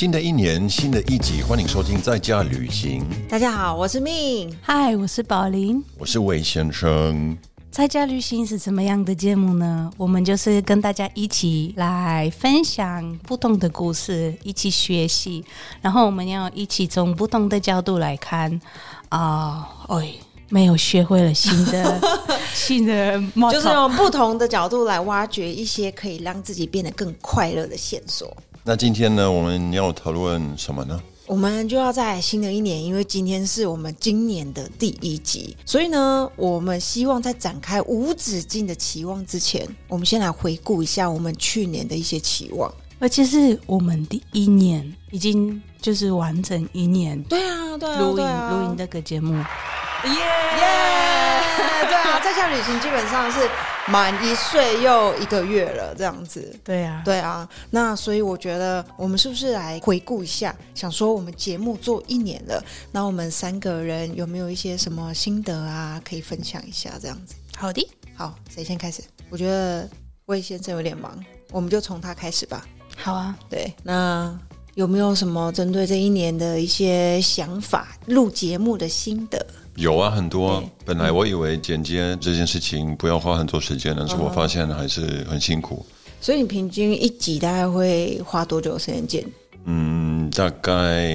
新的一年，新的一集，欢迎收听在家旅行。大家好，我是命。嗨，我是宝林。我是魏先生。在家旅行是怎么样的节目呢？我们就是跟大家一起来分享不同的故事，一起学习，然后我们要一起从不同的角度来看啊，哎，没有学会了新的 新的，就是用不同的角度来挖掘一些可以让自己变得更快乐的线索。那今天呢，我们要讨论什么呢？我们就要在新的一年，因为今天是我们今年的第一集，所以呢，我们希望在展开无止境的期望之前，我们先来回顾一下我们去年的一些期望。而且是我们第一年已经就是完整一年，对啊，对啊，录音录音这个节目。耶耶！对啊，在下旅行基本上是满一岁又一个月了，这样子。对啊，对啊。那所以我觉得，我们是不是来回顾一下？想说我们节目做一年了，那我们三个人有没有一些什么心得啊，可以分享一下？这样子。好的，好，谁先开始？我觉得魏先生有点忙，我们就从他开始吧。好啊，对。那有没有什么针对这一年的一些想法？录节目的心得？有啊，很多。本来我以为剪接这件事情不要花很多时间，但是我发现还是很辛苦。所以你平均一集大概会花多久时间剪？嗯，大概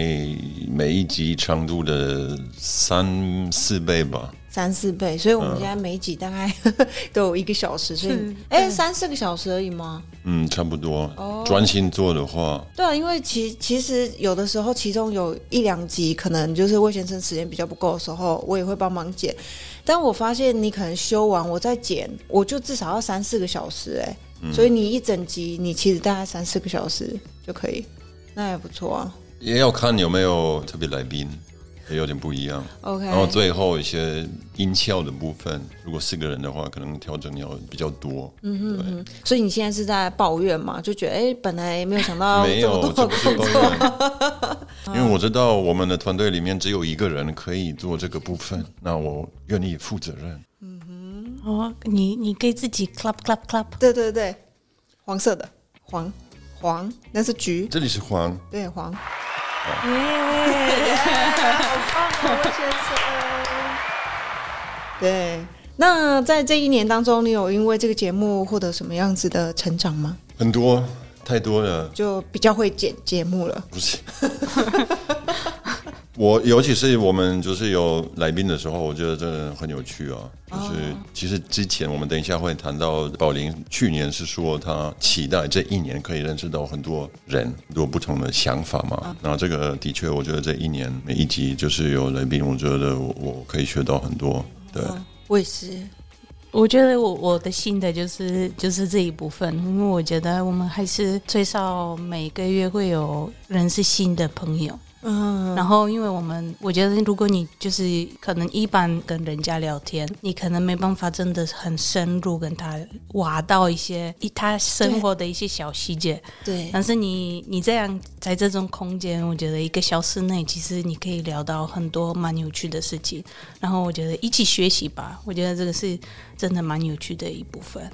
每一集长度的三四倍吧。三四倍，所以我们现在每集大概 都有一个小时，所以哎，三四个小时而已吗？嗯，差不多。哦，专心做的话，对啊，因为其其实有的时候，其中有一两集可能就是魏先生时间比较不够的时候，我也会帮忙剪。但我发现你可能修完，我再剪，我就至少要三四个小时，哎，所以你一整集你其实大概三四个小时就可以，那也不错啊。也要看有没有特别来宾。也有点不一样，OK。然后最后一些音效的部分，如果四个人的话，可能调整要比较多。嗯哼，对。所以你现在是在抱怨嘛？就觉得哎，本来没有想到没有这么多抱怨。因为我知道我们的团队里面只有一个人可以做这个部分，那我愿意负责任。嗯哼，哦，你你给自己 clap clap clap。对对对，黄色的黄黄，那是橘。这里是黄，对黄。耶！好棒，先生。对，那在这一年当中，你有因为这个节目获得什么样子的成长吗？很多，太多了，就比较会剪节目了。不是。我尤其是我们就是有来宾的时候，我觉得真的很有趣啊。就是其实之前我们等一下会谈到宝林去年是说他期待这一年可以认识到很多人，很多不同的想法嘛。那这个的确，我觉得这一年每一集就是有来宾，我觉得我可以学到很多。对，我也是。我觉得我我的心的就是就是这一部分，因为我觉得我们还是最少每个月会有人是新的朋友。嗯，然后因为我们，我觉得如果你就是可能一般跟人家聊天，你可能没办法真的很深入跟他挖到一些他生活的一些小细节。对，但是你你这样在这种空间，我觉得一个小时内，其实你可以聊到很多蛮有趣的事情。然后我觉得一起学习吧，我觉得这个是真的蛮有趣的一部分。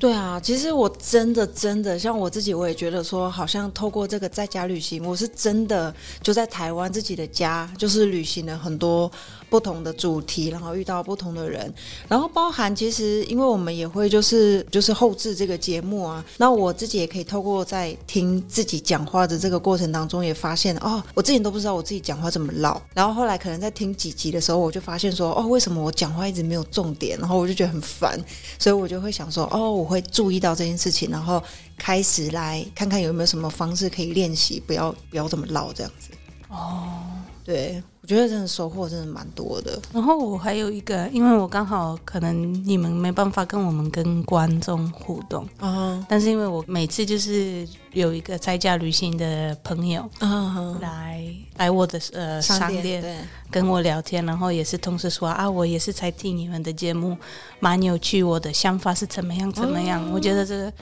对啊，其实我真的真的像我自己，我也觉得说，好像透过这个在家旅行，我是真的就在台湾自己的家，就是旅行了很多。不同的主题，然后遇到不同的人，然后包含其实，因为我们也会就是就是后置这个节目啊，那我自己也可以透过在听自己讲话的这个过程当中，也发现哦，我之前都不知道我自己讲话这么唠，然后后来可能在听几集的时候，我就发现说哦，为什么我讲话一直没有重点，然后我就觉得很烦，所以我就会想说哦，我会注意到这件事情，然后开始来看看有没有什么方式可以练习，不要不要这么唠这样子。哦，对。我觉得真的收获真的蛮多的。然后我还有一个，因为我刚好可能你们没办法跟我们跟观众互动啊，但是因为我每次就是有一个在家旅行的朋友嗯来来我的呃商店跟我聊天，然后也是同时说啊，我也是在听你们的节目，蛮有趣，我的想法是怎么样怎么样？我觉得这个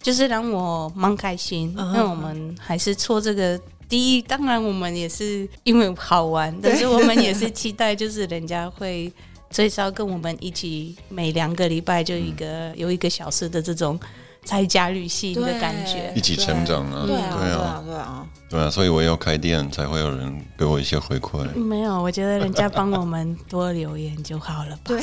就是让我蛮开心，因为我们还是做这个。第一，当然我们也是因为好玩，但是我们也是期待，就是人家会最少跟我们一起每两个礼拜就一个有一个小时的这种在家旅行的感觉，一起成长啊！对啊，对啊，对啊，对啊，所以我要开店，才会有人给我一些回馈。没有，我觉得人家帮我们多留言就好了。对，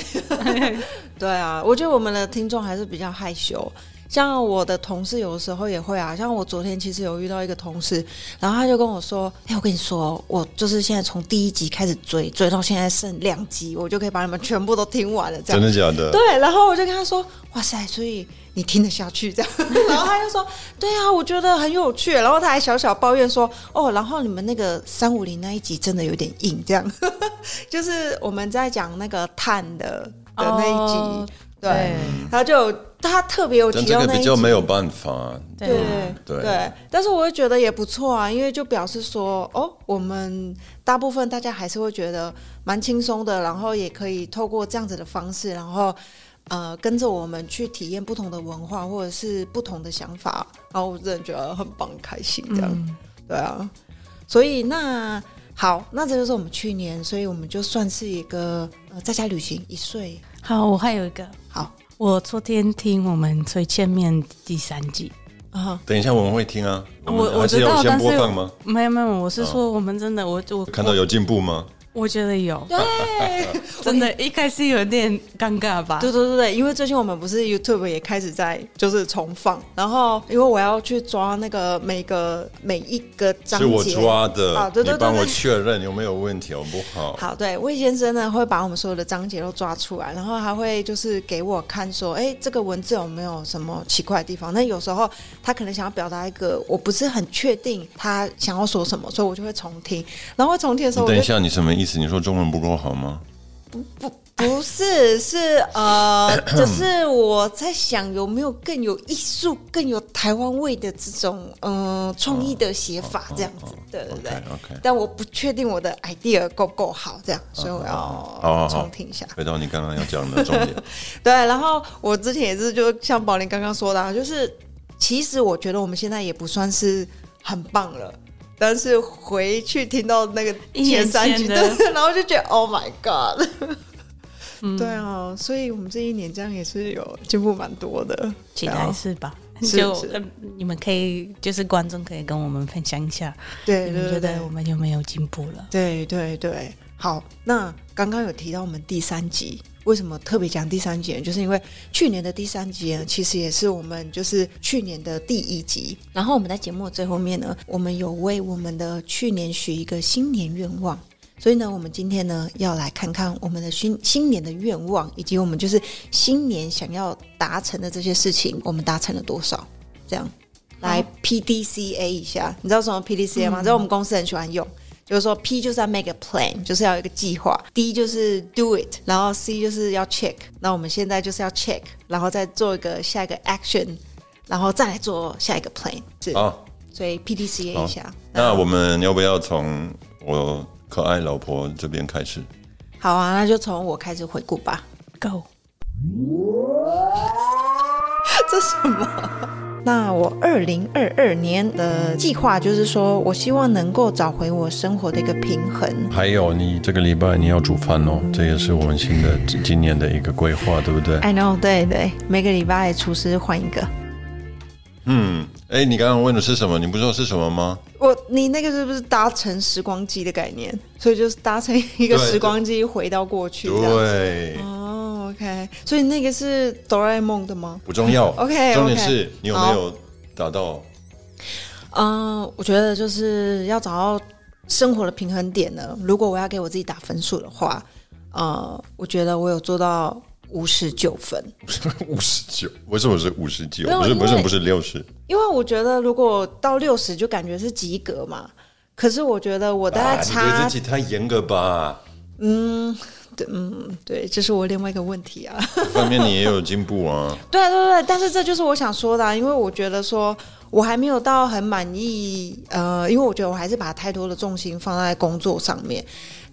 对啊，我觉得我们的听众还是比较害羞。像我的同事有的时候也会啊，像我昨天其实有遇到一个同事，然后他就跟我说：“哎，我跟你说，我就是现在从第一集开始追，追到现在剩两集，我就可以把你们全部都听完了。”这样真的假的？对，然后我就跟他说：“哇塞，所以你听得下去这样？”然后他就说：“对啊，我觉得很有趣。”然后他还小小抱怨说：“哦，然后你们那个三五零那一集真的有点硬，这样 就是我们在讲那个碳的的那一集。”对，他就他特别有提到那比较没有办法，对。对对，但是我会觉得也不错啊，因为就表示说，哦，我们大部分大家还是会觉得蛮轻松的，然后也可以透过这样子的方式，然后呃跟着我们去体验不同的文化或者是不同的想法，然后我真的觉得很棒，开心这样，对啊，所以那好，那这就是我们去年，所以我们就算是一个呃在家旅行一岁。好，我还有一个。好，我昨天听我们最见面第三季。啊，等一下我们会听啊，我我知道，但是没有没有，我是说我们真的我我看到有进步吗？我觉得有，对，真的，一开始有点尴尬吧？对对对对，因为最近我们不是 YouTube 也开始在就是重放，然后因为我要去抓那个每个每一个章节，是我抓的啊，对对对，帮我确认有没有问题好不好？好，对，魏先生呢会把我们所有的章节都抓出来，然后还会就是给我看说，哎，这个文字有没有什么奇怪的地方？那有时候他可能想要表达一个我不是很确定他想要说什么，所以我就会重听，然后重听的时候，等一下你什么意思？你说中文不够好吗？不不不是，是呃，只是我在想有没有更有艺术、更有台湾味的这种呃创意的写法，这样子，对对对。OK，但我不确定我的 idea 够够好，这样，所以我要重听一下。回到你刚刚要讲的重点。对，然后我之前也是，就像宝林刚刚说的，就是其实我觉得我们现在也不算是很棒了。但是回去听到那个前三集的，然后就觉得 Oh my God，对啊，所以我们这一年这样也是有进步蛮多的，期待是吧？就你们可以就是观众可以跟我们分享一下，对，你们觉得我们有没有进步了？对对对，好，那刚刚有提到我们第三集。为什么特别讲第三集？就是因为去年的第三集呢，其实也是我们就是去年的第一集。然后我们在节目最后面呢，我们有为我们的去年许一个新年愿望。所以呢，我们今天呢要来看看我们的新新年的愿望，以及我们就是新年想要达成的这些事情，我们达成了多少？这样来 P D C A 一下，你知道什么 P D C A 吗？在我们公司很喜欢用。就是说，P 就是要 make a plan，就是要一个计划；D 就是 do it，然后 C 就是要 check。那我们现在就是要 check，然后再做一个下一个 action，然后再来做下一个 plan。好，所以 P D C A 一下。那我们要不要从我可爱老婆这边开始？好啊，那就从我开始回顾吧。Go。这什么？那我二零二二年的计划就是说，我希望能够找回我生活的一个平衡。还有，你这个礼拜你要煮饭哦，这也是我们新的今年的一个规划，对不对？I know，对对，每个礼拜厨师换一个。嗯，哎，你刚刚问的是什么？你不知道是什么吗？我，你那个是不是搭乘时光机的概念？所以就是搭乘一个时光机回到过去。对。OK，所以那个是哆啦 A 梦的吗？不重要。OK，重点是你有没有达到？嗯，我觉得就是要找到生活的平衡点呢。如果我要给我自己打分数的话，呃，我觉得我有做到五十九分。五十九？为什么是五十九？不是，不是，不是六十？因为我觉得如果到六十就感觉是及格嘛。可是我觉得我大概差，你对自己太严格吧？嗯。对，嗯，对，这是我另外一个问题啊。方面你也有进步啊。对对对，但是这就是我想说的，啊因为我觉得说我还没有到很满意，呃，因为我觉得我还是把太多的重心放在工作上面。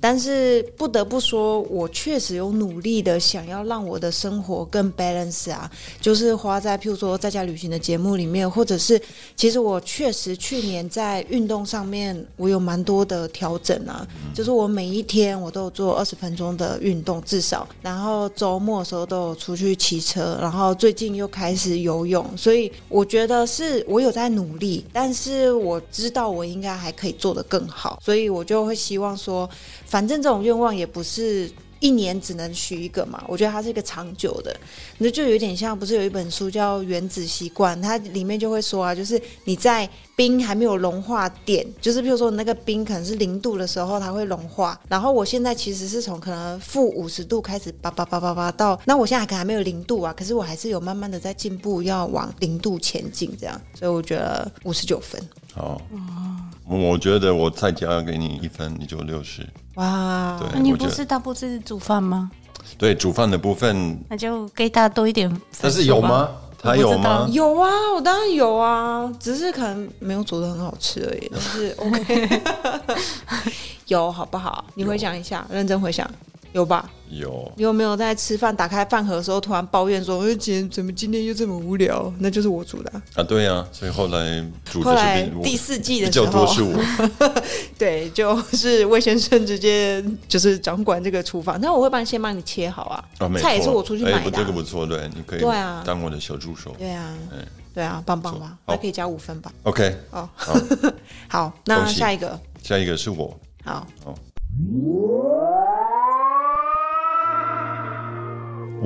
但是不得不说，我确实有努力的想要让我的生活更 balance 啊，就是花在譬如说在家旅行的节目里面，或者是其实我确实去年在运动上面我有蛮多的调整啊，就是我每一天我都有做二十分钟的运动至少，然后周末的时候都有出去骑车，然后最近又开始游泳，所以我觉得是我有在努力，但是我知道我应该还可以做得更好，所以我就会希望说。反正这种愿望也不是一年只能许一个嘛，我觉得它是一个长久的，那就有点像，不是有一本书叫《原子习惯》，它里面就会说啊，就是你在冰还没有融化点，就是比如说那个冰可能是零度的时候，它会融化。然后我现在其实是从可能负五十度开始叭叭叭叭叭到，那我现在可能还没有零度啊，可是我还是有慢慢的在进步，要往零度前进这样，所以我觉得五十九分。哦，我觉得我再加给你一分，你就六十。哇，对，你不是大部分是煮饭吗？对，煮饭的部分，那就给他多一点。但是有吗？他有吗？有啊，我当然有啊，只是可能没有煮的很好吃而已。但是 OK，有好不好？你回想一下，认真回想。有吧？有。你有没有在吃饭打开饭盒的时候突然抱怨说：“哎，姐，怎么今天又这么无聊？”那就是我煮的啊。对呀，所以后来煮后来第四季的时候，较多是我。对，就是魏先生直接就是掌管这个厨房。那我会帮先帮你切好啊。菜也是我出去买的。这个不错，对，你可以对啊，当我的小助手。对啊，对啊，棒棒吧？还可以加五分吧？OK。哦，好，那下一个，下一个是我。好。哦。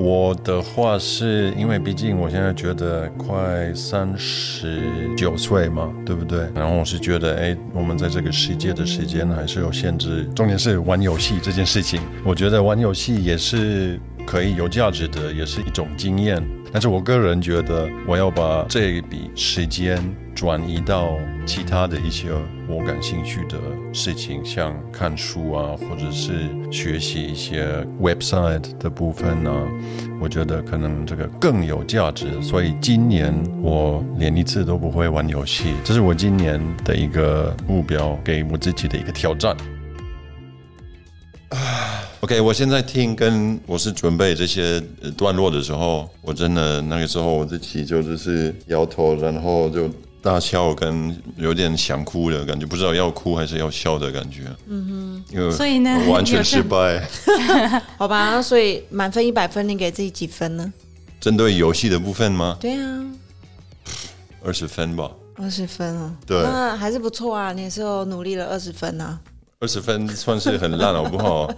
我的话是因为，毕竟我现在觉得快三十九岁嘛，对不对？然后我是觉得，哎，我们在这个世界的时间还是有限制。重点是玩游戏这件事情，我觉得玩游戏也是可以有价值的，也是一种经验。但是我个人觉得，我要把这一笔时间转移到其他的一些我感兴趣的事情，像看书啊，或者是学习一些 website 的部分呢。我觉得可能这个更有价值。所以今年我连一次都不会玩游戏，这是我今年的一个目标，给我自己的一个挑战。OK，我现在听跟我是准备这些段落的时候，我真的那个时候我自己就只是摇头，然后就大笑，跟有点想哭的感觉，不知道要哭还是要笑的感觉。嗯哼，因为所以呢，完全失败。好吧，所以满分一百分，你给自己几分呢？针对游戏的部分吗？对啊，二十分吧。二十分啊，对，那还是不错啊，你也是努力了二十分啊。二十分算是很烂，好不好？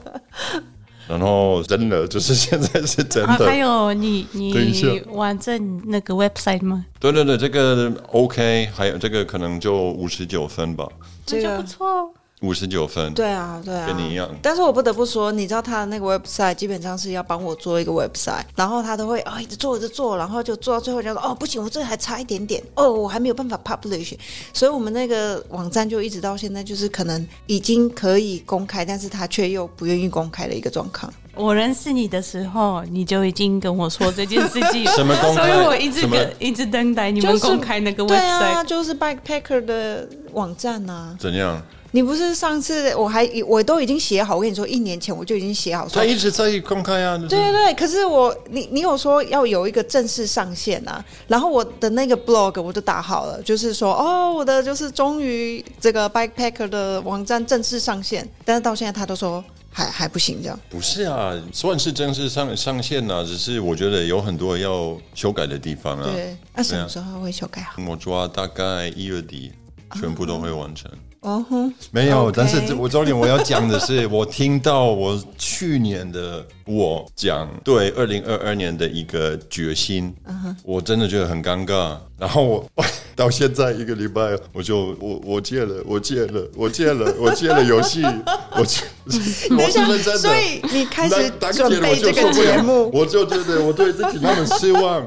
然后真的就是现在是真的。还有你你玩这那个 website 吗？对对对，这个 OK，还有这个可能就五十九分吧，这就不错。五十九分，对啊，对啊，跟你一样。但是我不得不说，你知道他的那个 website 基本上是要帮我做一个 website，然后他都会啊一直做一直做，然后就做到最后就说哦不行，我这还差一点点，哦我还没有办法 publish，所以我们那个网站就一直到现在就是可能已经可以公开，但是他却又不愿意公开的一个状况。我认识你的时候，你就已经跟我说这件事情，什么公开？所以我一直跟一直等待你们公开那个 website，对啊，就是 backpacker 的网站啊。怎样？你不是上次我还我都已经写好，我跟你说一年前我就已经写好。他一直在公开啊。对对对，可是我你你有说要有一个正式上线啊，然后我的那个 blog 我就打好了，就是说哦，我的就是终于这个 backpacker 的网站正式上线，但是到现在他都说还还不行这样。不是啊，算是正式上上线了，只是我觉得有很多要修改的地方啊。对，那什么时候会修改好？我抓大概一月底，全部都会完成。哦哼，没有，但是我重点我要讲的是，我听到我去年的我讲对二零二二年的一个决心，我真的觉得很尴尬。然后我 到现在一个礼拜，我就我我戒了，我戒了，我戒了，我戒了游戏，我戒。我是认真的，所以你开始准备这个节目，我就觉得我对自己那么失望。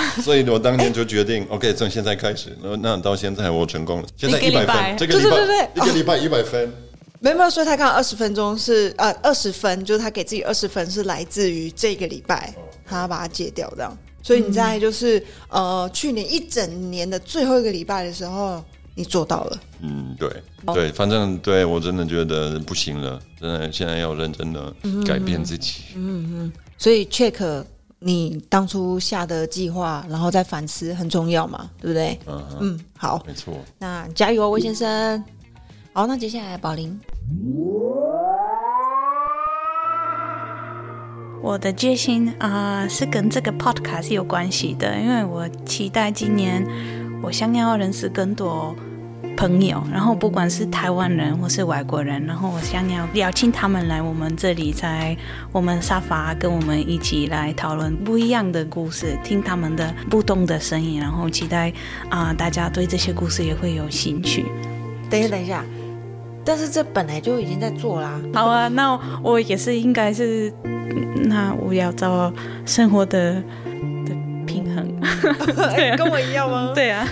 所以我当年就决定，OK，从现在开始，那那到现在我成功了。现在一百分，这个礼拜一个礼拜一百分。没有没有，所以他刚二十分钟是呃二十分，就是他给自己二十分是来自于这个礼拜，他要把它戒掉这样。所以你在就是呃去年一整年的最后一个礼拜的时候，你做到了。嗯，对对，反正对我真的觉得不行了，真的现在要认真的改变自己。嗯嗯，所以 check 你当初下的计划，然后再反思很重要嘛，对不对？嗯嗯，好，没错。那加油哦，魏先生。好，那接下来宝林。我的决心啊，是跟这个 podcast 有关系的，因为我期待今年我想要认识更多朋友，然后不管是台湾人或是外国人，然后我想要邀请他们来我们这里，在我们沙发跟我们一起来讨论不一样的故事，听他们的不同的声音，然后期待啊，大家对这些故事也会有兴趣。等一下，等一下，但是这本来就已经在做啦。好啊，那我也是应该是。那我要找生活的的平衡，跟我一样吗？对啊。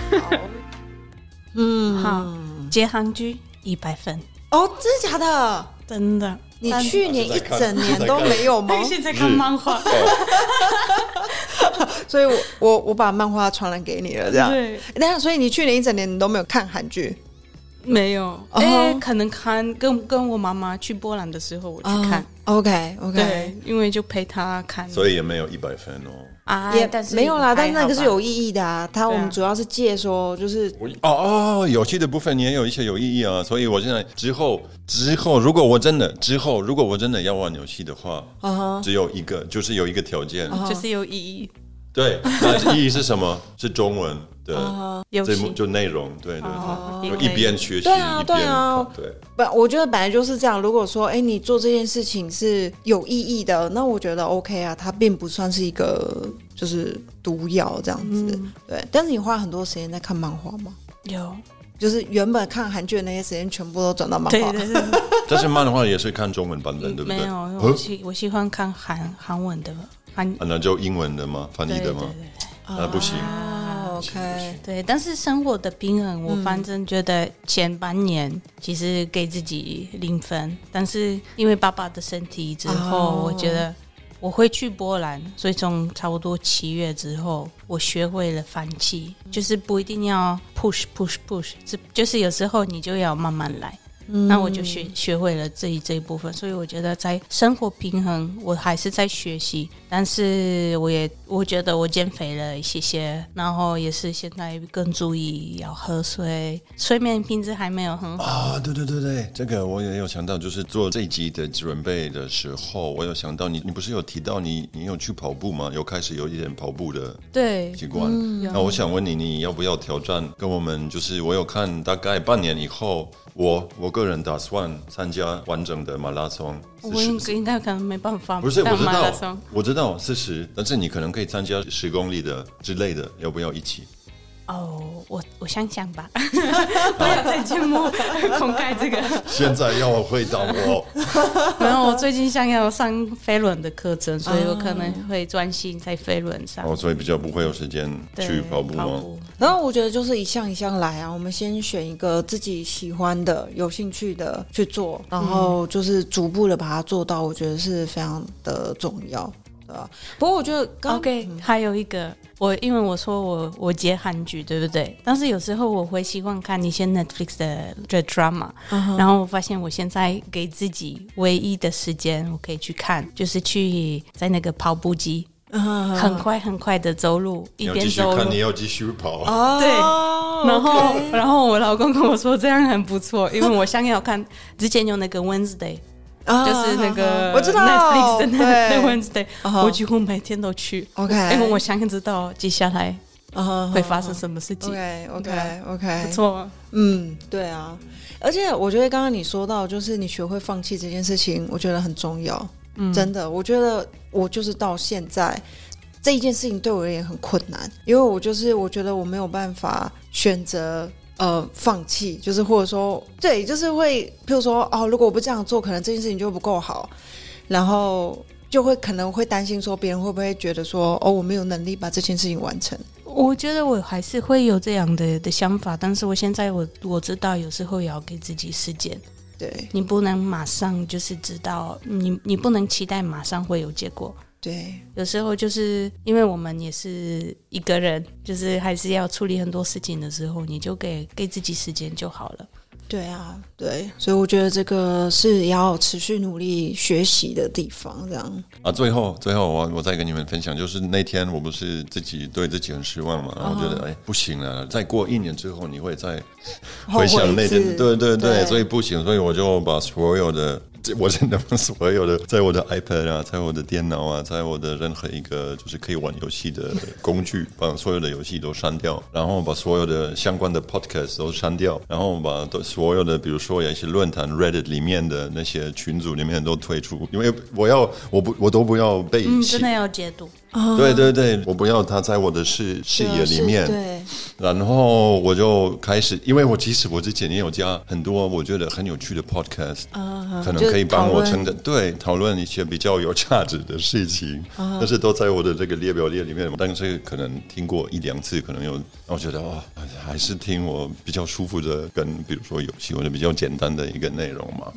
嗯，好，接韩剧一百分哦，真的假的？真的。你去年一整年都没有吗？现在看漫画，所以我我我把漫画传染给你了，这样。对。那所以你去年一整年你都没有看韩剧？没有。哎，可能看跟跟我妈妈去波兰的时候我去看。OK OK，对，因为就陪她看，所以也没有一百分哦。啊，也没有啦，但是那个是有意义的啊。他我们主要是借说，就是哦哦，有趣的部分你也有一些有意义啊。所以我现在之后之后，如果我真的之后，如果我真的要玩游戏的话，只有一个，就是有一个条件，就是有意义。对，那意义是什么？是中文的这幕就内容，对对对，就一边学习一边看。对，不，我觉得本来就是这样。如果说，哎，你做这件事情是有意义的，那我觉得 OK 啊，它并不算是一个就是毒药这样子。对，但是你花很多时间在看漫画吗？有，就是原本看韩剧的那些时间全部都转到漫画。对对对。但是漫画也是看中文版本，对不对？没有，我喜我喜欢看韩韩文的。那就英文的吗？翻译的吗？那不行。OK，对，但是生活的平衡，我反正觉得前半年其实给自己零分，但是因为爸爸的身体之后，我觉得我会去波兰，所以从差不多七月之后，我学会了放弃，就是不一定要 push push push，是就是有时候你就要慢慢来。那我就学学会了这一这一部分，所以我觉得在生活平衡，我还是在学习。但是我也我觉得我减肥了一些些，然后也是现在更注意要喝水，睡眠品质还没有很好啊。对对对对，这个我也有想到，就是做这一集的准备的时候，我有想到你，你不是有提到你你有去跑步吗？有开始有一点跑步的对习惯。那我想问你，你要不要挑战跟我们？就是我有看大概半年以后。我我个人打算参加完整的马拉松。我应应该可能没办法。不是，我知道，我知道四十，但是你可能可以参加十公里的之类的，要不要一起？哦，我我想想吧，不要在节目公开这个。现在要我回答我。没有我最近想要上飞轮的课程，所以我可能会专心在飞轮上。哦，所以比较不会有时间去跑步吗？然后我觉得就是一项一项来啊，我们先选一个自己喜欢的、有兴趣的去做，然后就是逐步的把它做到，我觉得是非常的重要。啊，不过我觉得 OK，还有一个，我因为我说我我接韩剧，对不对？但是有时候我会习惯看一些 Netflix 的这 drama，然后我发现我现在给自己唯一的时间，我可以去看，就是去在那个跑步机，很快很快的走路，一边走路，你要继续跑，对，然后然后我老公跟我说这样很不错，因为我想要看之前有那个 Wednesday。就是那个我知道。Netflix 的那那 Wednesday，我几乎每天都去。OK，因为我想知道接下来会发生什么事情。OK，OK，OK，不错。嗯，对啊。而且我觉得刚刚你说到，就是你学会放弃这件事情，我觉得很重要。嗯，真的，我觉得我就是到现在这一件事情对我而言很困难，因为我就是我觉得我没有办法选择。呃，放弃就是或者说，对，就是会，譬如说，哦，如果我不这样做，可能这件事情就不够好，然后就会可能会担心说，别人会不会觉得说，哦，我没有能力把这件事情完成。我觉得我还是会有这样的的想法，但是我现在我我知道，有时候也要给自己时间，对你不能马上就是知道，你你不能期待马上会有结果。对，有时候就是因为我们也是一个人，就是还是要处理很多事情的时候，你就给给自己时间就好了。对啊，对，所以我觉得这个是要持续努力学习的地方，这样啊。最后，最后我我再跟你们分享，就是那天我不是自己对自己很失望嘛，然后觉得哎不行了，再过一年之后你会再回想那天，对对对，所以不行，所以我就把所有的。我真的把所有的，在我的 iPad 啊，在我的电脑啊，在我的任何一个就是可以玩游戏的工具，把所有的游戏都删掉，然后把所有的相关的 Podcast 都删掉，然后把都所有的，比如说有一些论坛 Reddit 里面的那些群组里面都退出，因为我要我不我都不要被真的要解读。对对对，我不要他在我的视视野里面。对，然后我就开始，因为我其实我之前也有加很多我觉得很有趣的 podcast，可能可以帮我成的对讨论一些比较有价值的事情，但是都在我的这个列表列里面。但是可能听过一两次，可能有让我觉得哦，还是听我比较舒服的，跟比如说游戏或者比较简单的一个内容嘛。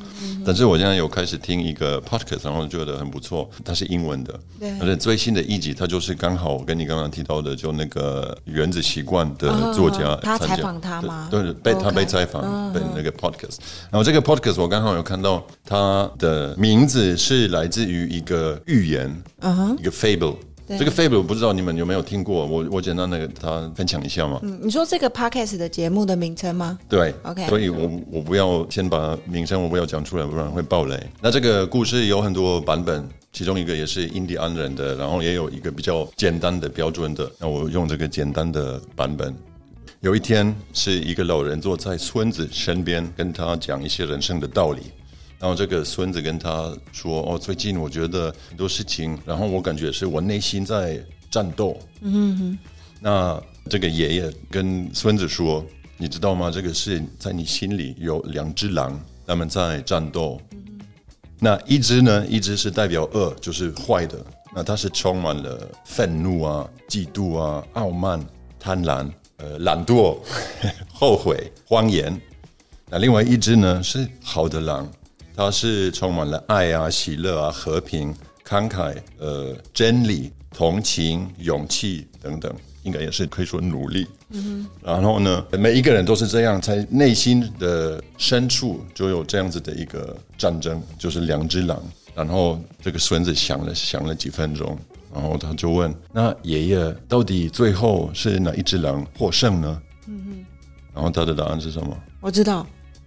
但是我现在有开始听一个 podcast，然后觉得很不错，它是英文的，而且最新的一集。他就是刚好跟你刚刚提到的，就那个原子习惯的作家，他采访他吗？对，被他被采访，被那个 podcast。然后这个 podcast 我刚好有看到，他的名字是来自于一个寓言，一个 fable。这个 fable 不知道你们有没有听过？我我简单的跟他分享一下嘛。嗯，你说这个 podcast 的节目的名称吗？对，OK。所以我我不要先把名称我不要讲出来，不然会爆雷。那这个故事有很多版本。其中一个也是印第安人的，然后也有一个比较简单的标准的。那我用这个简单的版本。有一天，是一个老人坐在孙子身边，跟他讲一些人生的道理。然后这个孙子跟他说：“哦，最近我觉得很多事情，然后我感觉是我内心在战斗。”嗯哼。那这个爷爷跟孙子说：“你知道吗？这个是在你心里有两只狼，他们在战斗。”那一只呢？一只是代表恶，就是坏的。那它是充满了愤怒啊、嫉妒啊、傲慢、贪婪、呃、懒惰、后悔、谎言。那另外一只呢是好的狼，它是充满了爱啊、喜乐啊、和平、慷慨、呃、真理、同情、勇气等等。应该也是可以说努力，嗯然后呢，每一个人都是这样，在内心的深处就有这样子的一个战争，就是两只狼。然后这个孙子想了想了几分钟，然后他就问：“那爷爷到底最后是哪一只狼获胜呢？”嗯哼。然后他的答案是什么？我知道，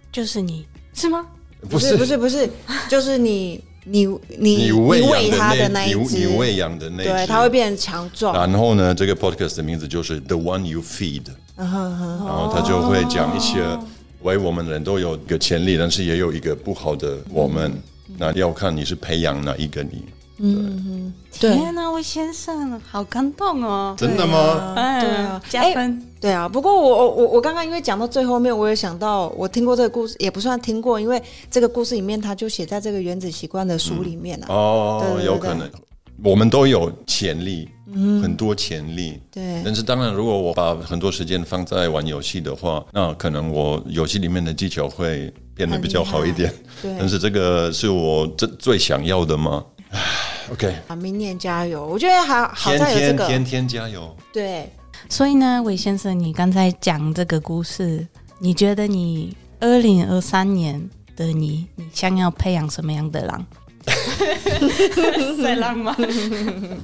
就是你是吗？不是，不是，不是，就是你。你你你喂它的那一只，你喂养的那对，它会变强壮。然后呢，这个 podcast 的名字就是 The One You Feed，然后他就会讲一些，为，我们人都有一个潜力，但是也有一个不好的我们，那要看你是培养哪一个你。嗯哼，天哪，魏先生，好感动哦！真的吗？对啊，加分。对啊，不过我我我刚刚因为讲到最后面，我也想到我听过这个故事，也不算听过，因为这个故事里面他就写在这个原子习惯的书里面啊。哦，有可能，我们都有潜力，很多潜力。对，但是当然，如果我把很多时间放在玩游戏的话，那可能我游戏里面的技巧会变得比较好一点。对，但是这个是我最最想要的吗 OK，啊，明年加油！我觉得还好在有这个天天加油。对，所以呢，韦先生，你刚才讲这个故事，你觉得你二零二三年的你，你想要培养什么样的狼？赛狼吗？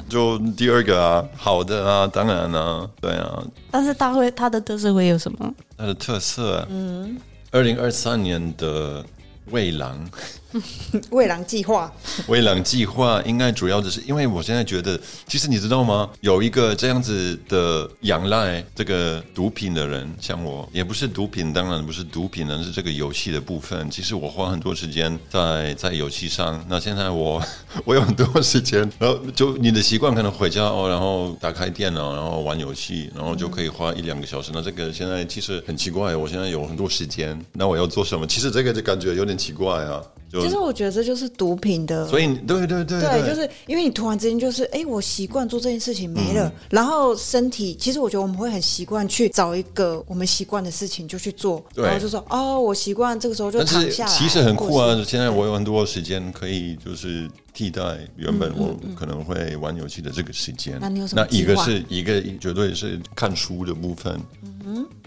就第二个啊，好的啊，当然啊，对啊。但是他会他的特色会有什么？他的特色，嗯，二零二三年的。喂狼，喂狼计划，喂狼计划应该主要的是，因为我现在觉得，其实你知道吗？有一个这样子的仰赖这个毒品的人，像我，也不是毒品，当然不是毒品，而是这个游戏的部分。其实我花很多时间在在游戏上。那现在我 我有很多时间，然后就你的习惯可能回家哦，然后打开电脑，然后玩游戏，然后就可以花一两个小时。那这个现在其实很奇怪，我现在有很多时间，那我要做什么？其实这个就感觉有点。奇怪啊，其实我觉得这就是毒品的，所以对对对对，就是因为你突然之间就是哎，我习惯做这件事情没了，然后身体其实我觉得我们会很习惯去找一个我们习惯的事情就去做，然后就说哦，我习惯这个时候就躺下来，其实很酷啊！现在我有很多时间可以就是替代原本我可能会玩游戏的这个时间。那你有什么？那一个是一个绝对是看书的部分。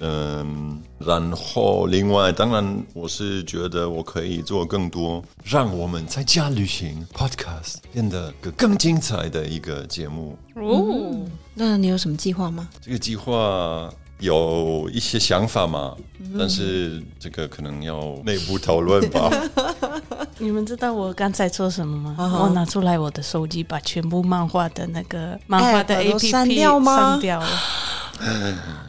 嗯，然后另外，当然我是觉得我可以做更多，让我们在家旅行 Podcast 变得个更精彩的一个节目。哦，那你有什么计划吗？这个计划有一些想法嘛，但是这个可能要内部讨论吧。你们知道我刚才做什么吗？我拿出来我的手机，把全部漫画的那个漫画的 APP 删掉吗？删掉了。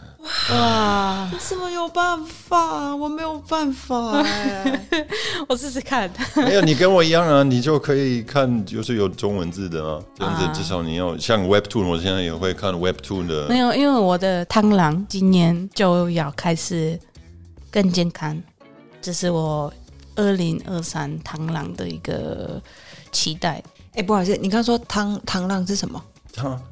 哇！怎么有办法？我没有办法哎！我试试看。没有，你跟我一样啊，你就可以看，就是有中文字的啊。这样子至少你要像 Webtoon，我现在也会看 Webtoon 的。没有，因为我的螳螂今年就要开始更健康，这是我二零二三螳螂的一个期待。哎，不好意思，你刚说螳螳螂是什么？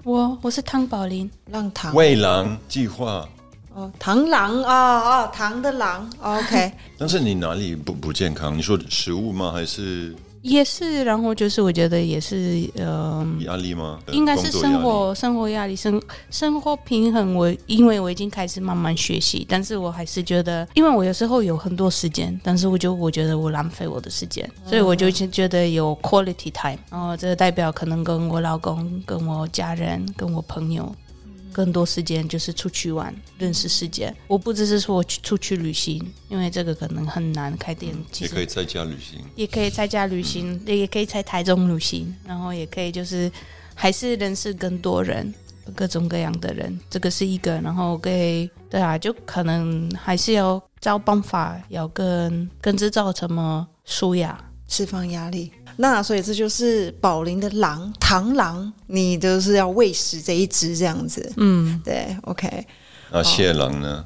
我我是汤宝林，让螳喂狼计划。哦，螳螂啊哦，螳的狼，OK。但是你哪里不不健康？你说食物吗？还是？也是，然后就是我觉得也是，呃，压力吗？应该是生活生活压力，生生活平衡。我因为我已经开始慢慢学习，但是我还是觉得，因为我有时候有很多时间，但是我就我觉得我浪费我的时间，所以我就觉得有 quality time。然后这个代表可能跟我老公、跟我家人、跟我朋友。更多时间就是出去玩，认识世界。我不只是说我去出去旅行，因为这个可能很难开店。也可以在家旅行，也可以在家旅行，也可以在台中旅行，然后也可以就是还是认识更多人，各种各样的人。这个是一个，然后可以对啊，就可能还是要找办法，要跟跟制造什么舒压，释放压力。那所以这就是宝林的狼螳螂，你就是要喂食这一只这样子。嗯，对，OK。那蟹狼呢？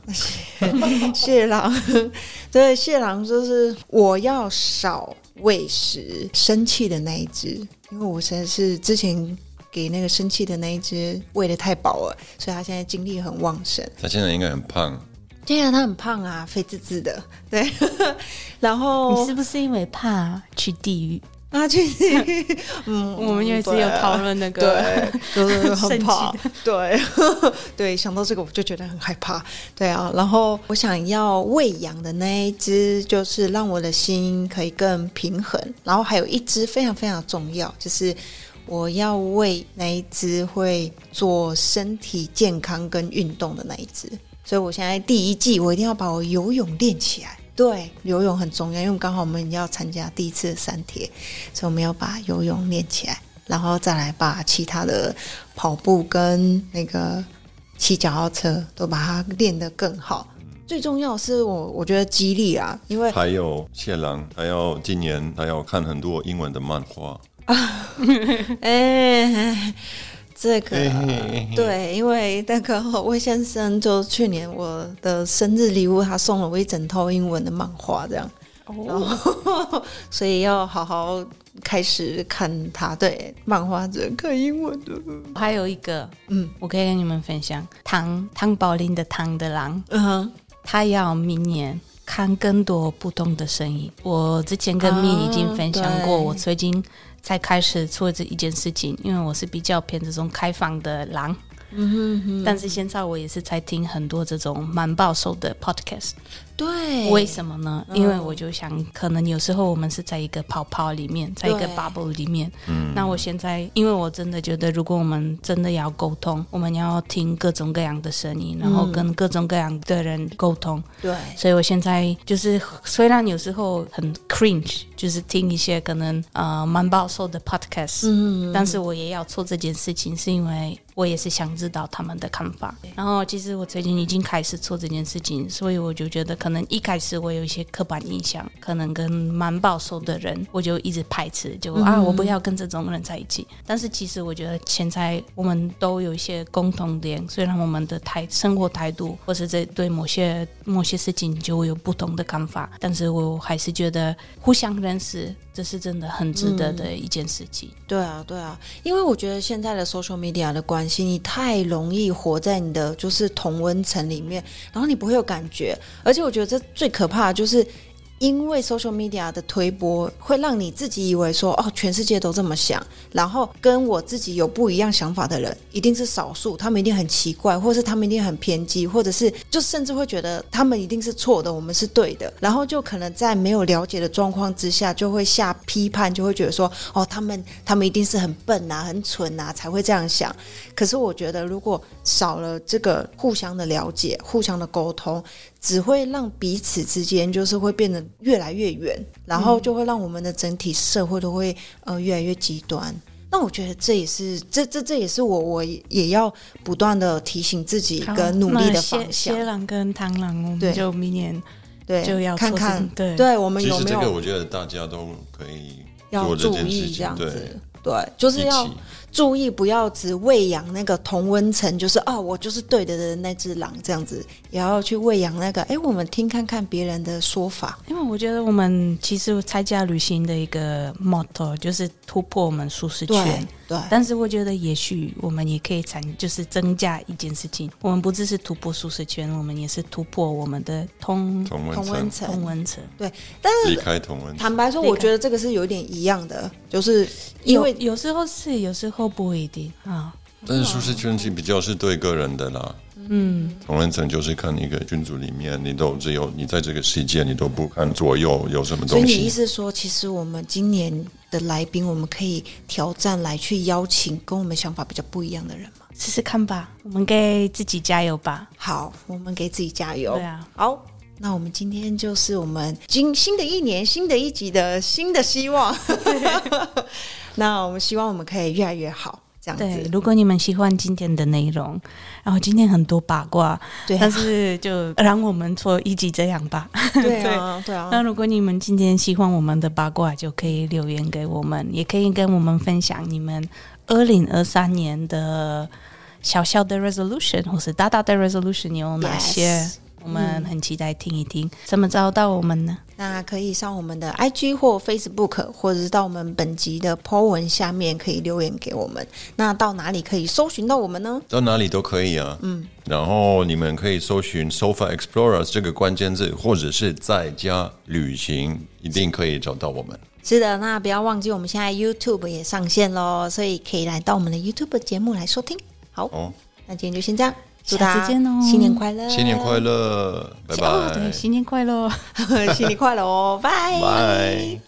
蟹狼，对，蟹狼就是我要少喂食生气的那一只，因为我实在是之前给那个生气的那一只喂的太饱了，所以他现在精力很旺盛。他现在应该很胖。对啊，他很胖啊，肥滋滋的。对，然后你是不是因为怕去地狱？啊，去，嗯，我们也是有讨论那个，对，就是很怕，对，对，想到这个我就觉得很害怕，对啊，然后我想要喂养的那一只，就是让我的心可以更平衡，然后还有一只非常非常重要，就是我要喂那一只会做身体健康跟运动的那一只，所以我现在第一季我一定要把我游泳练起来。对，游泳很重要，因为刚好我们要参加第一次的三铁，所以我们要把游泳练起来，然后再来把其他的跑步跟那个骑脚踏车都把它练得更好。最重要是我我觉得激励啊，因为还有谢郎，他要今年他要看很多英文的漫画啊，哎。这个对，因为那个魏先生就去年我的生日礼物，他送了我一整套英文的漫画，这样，哦，所以要好好开始看他对漫画，只能看英文的。还有一个，嗯，我可以跟你们分享，唐唐宝林的唐的狼，嗯哼，他要明年看更多不同的声音。我之前跟蜜已经分享过，我最近。才开始做这一件事情，因为我是比较偏这种开放的狼。嗯哼，但是现在我也是在听很多这种蛮保守的 podcast。对，为什么呢？因为我就想，可能有时候我们是在一个泡泡里面，在一个 bubble 里面。嗯，那我现在，因为我真的觉得，如果我们真的要沟通，我们要听各种各样的声音，然后跟各种各样的人沟通。对，所以我现在就是，虽然有时候很 cringe，就是听一些可能呃蛮保守的 podcast，嗯，但是我也要做这件事情，是因为。我也是想知道他们的看法。然后其实我最近已经开始做这件事情，所以我就觉得可能一开始我有一些刻板印象，可能跟蛮保守的人，我就一直排斥，就啊我不要跟这种人在一起。但是其实我觉得现在我们都有一些共同点，虽然我们的态生活态度或是这对某些某些事情就会有不同的看法，但是我还是觉得互相认识。这是真的很值得的一件事情。对啊，对啊，因为我觉得现在的 social media 的关你太容易活在你的就是同温层里面，然后你不会有感觉。而且我觉得这最可怕的就是。因为 social media 的推波，会让你自己以为说，哦，全世界都这么想，然后跟我自己有不一样想法的人，一定是少数，他们一定很奇怪，或是他们一定很偏激，或者是就甚至会觉得他们一定是错的，我们是对的，然后就可能在没有了解的状况之下，就会下批判，就会觉得说，哦，他们他们一定是很笨啊，很蠢啊，才会这样想。可是我觉得，如果少了这个互相的了解、互相的沟通，只会让彼此之间就是会变得越来越远，然后就会让我们的整体社会都会呃越来越极端。那我觉得这也是这这这也是我我也要不断的提醒自己跟努力的方向。蝎狼跟螳螂，我们就明年对就要看看对对我们有没有？这个我觉得大家都可以要注意这样子，对，就是要。注意不要只喂养那个同温层，就是哦，我就是对的的那只狼这样子，也要去喂养那个。哎，我们听看看别人的说法，因为我觉得我们其实参加旅行的一个 motto 就是突破我们舒适圈。对，但是我觉得也许我们也可以产，就是增加一件事情，我们不只是突破舒适圈，我们也是突破我们的通同温层。同温层。对，但是离开同温层。坦白说，我觉得这个是有点一样的，就是因为有时候是，有时候不一定啊。但是舒适圈是比较是对个人的啦。嗯，同温层就是看一个君主里面，你都只有你在这个世界，你都不看左右有什么东西。所以你意思说，其实我们今年的来宾，我们可以挑战来去邀请跟我们想法比较不一样的人吗？试试看吧，我们给自己加油吧。好，我们给自己加油。对啊，好，那我们今天就是我们今新的一年新的一集的新的希望。那我们希望我们可以越来越好。对，如果你们喜欢今天的内容，然后今天很多八卦，对，但是就 让我们做一集这样吧。对啊，对啊。那如果你们今天喜欢我们的八卦，就可以留言给我们，也可以跟我们分享你们二零二三年的小小的 resolution 或是大大的 resolution 有哪些。我们很期待听一听，怎么找到我们呢？那可以上我们的 IG 或 Facebook，或者是到我们本集的 po 文下面可以留言给我们。那到哪里可以搜寻到我们呢？到哪里都可以啊。嗯，然后你们可以搜寻 Sofa Explorers 这个关键字，或者是在家旅行，一定可以找到我们。是的，那不要忘记我们现在 YouTube 也上线喽，所以可以来到我们的 YouTube 节目来收听。好，那今天就先这样。下次见哦！新年快乐！新年快乐！拜拜！对，新年快乐！新年快乐哦！拜拜。